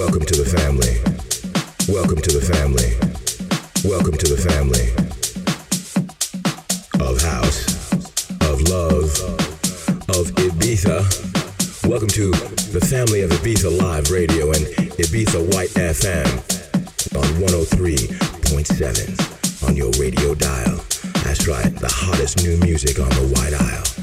Welcome to the family. Welcome to the family. Welcome to the family of house, of love, of Ibiza. Welcome to the family of Ibiza Live Radio and Ibiza White FM on 103.7 on your radio dial. That's right, the hottest new music on the White Isle.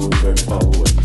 We're going forward.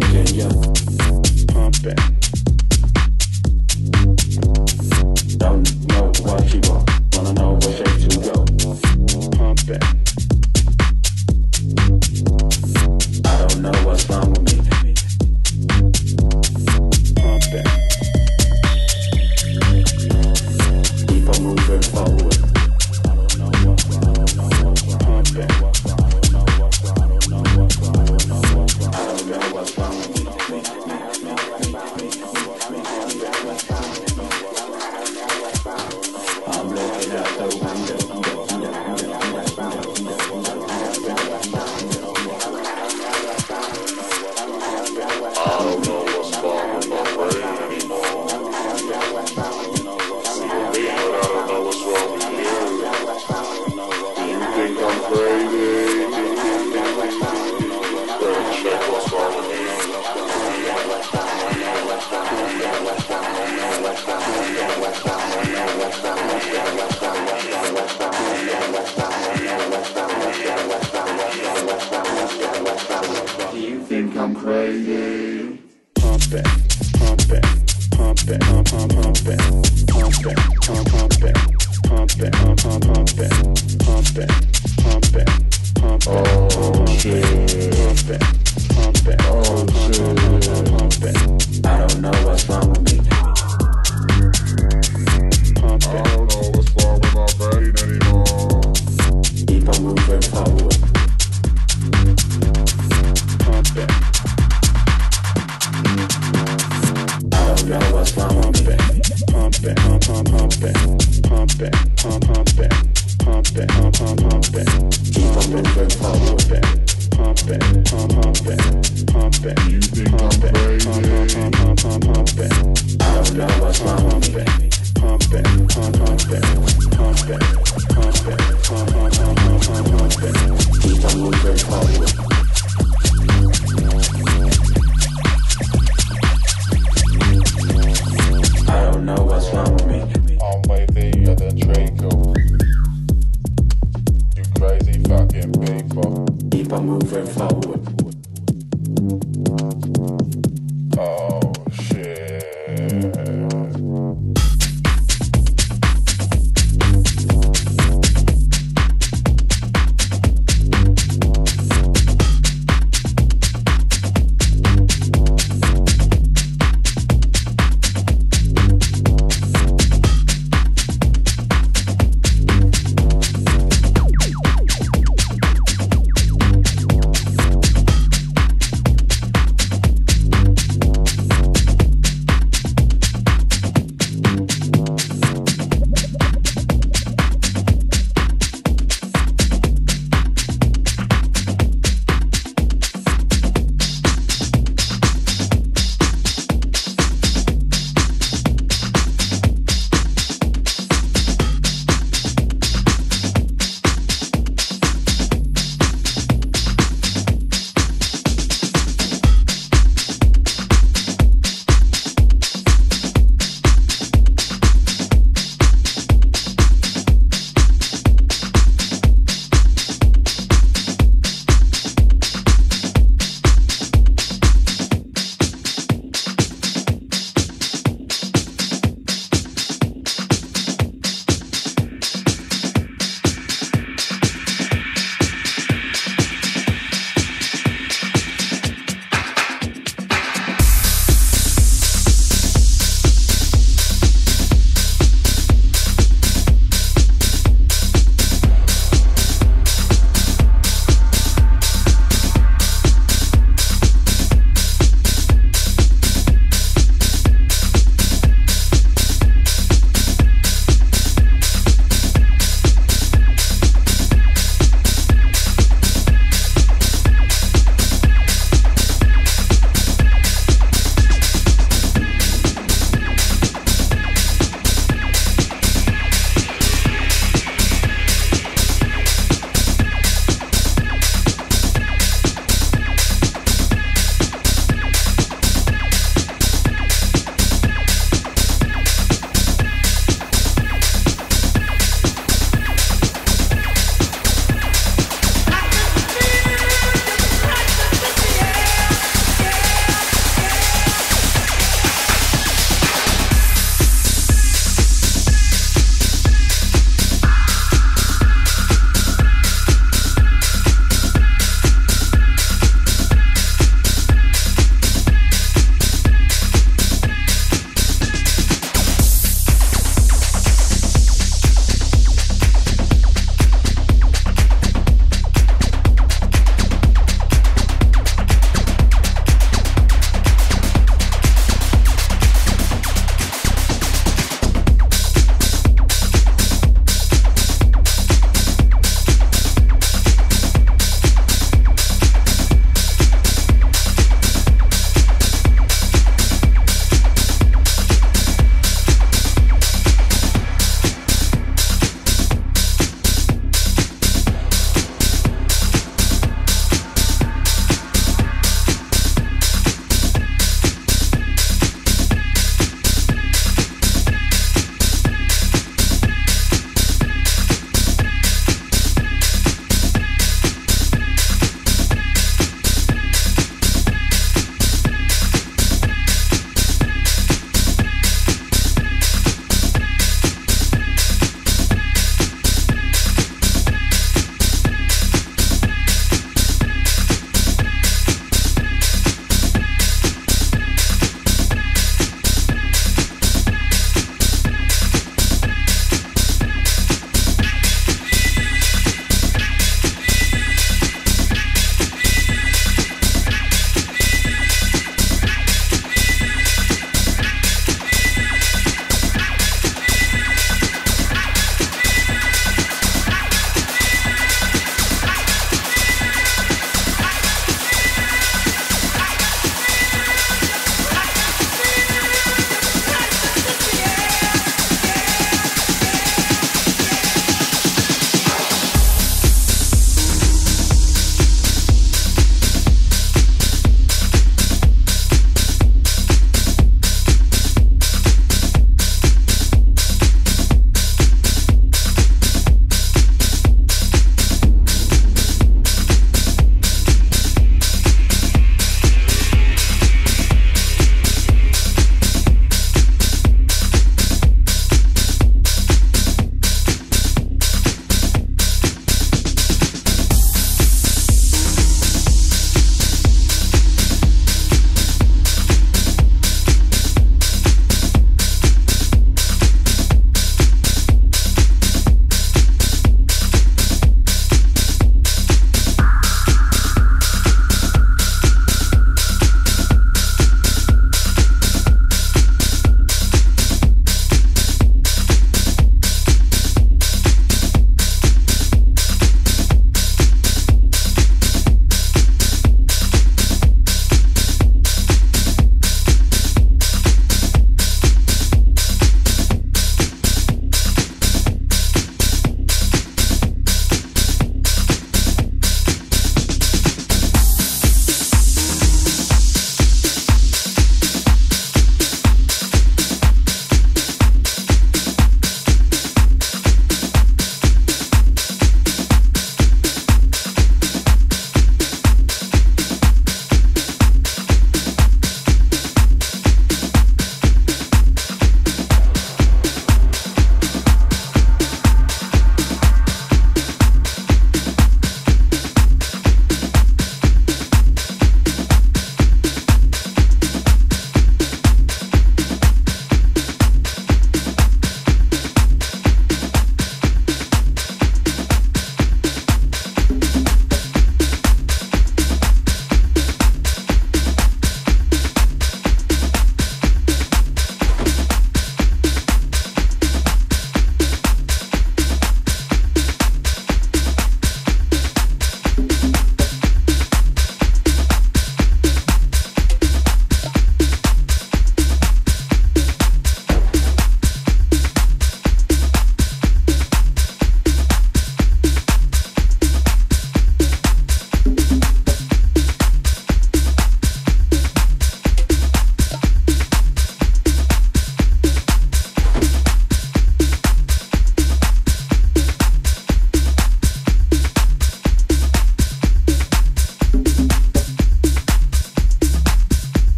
Virginia pumping. Keep on moving forward.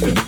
Thank you.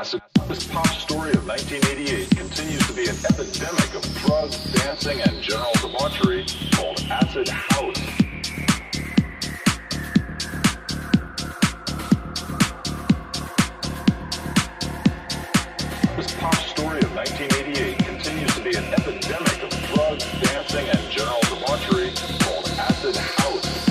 acid. This pop story of 1988 continues to be an epidemic of drugs, dancing, and general debauchery called acid house. This pop story of 1988 continues to be an epidemic of drugs, dancing, and general debauchery called acid house.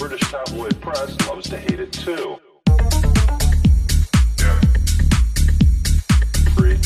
British tabloid press loves to hate it too. Yeah. Free,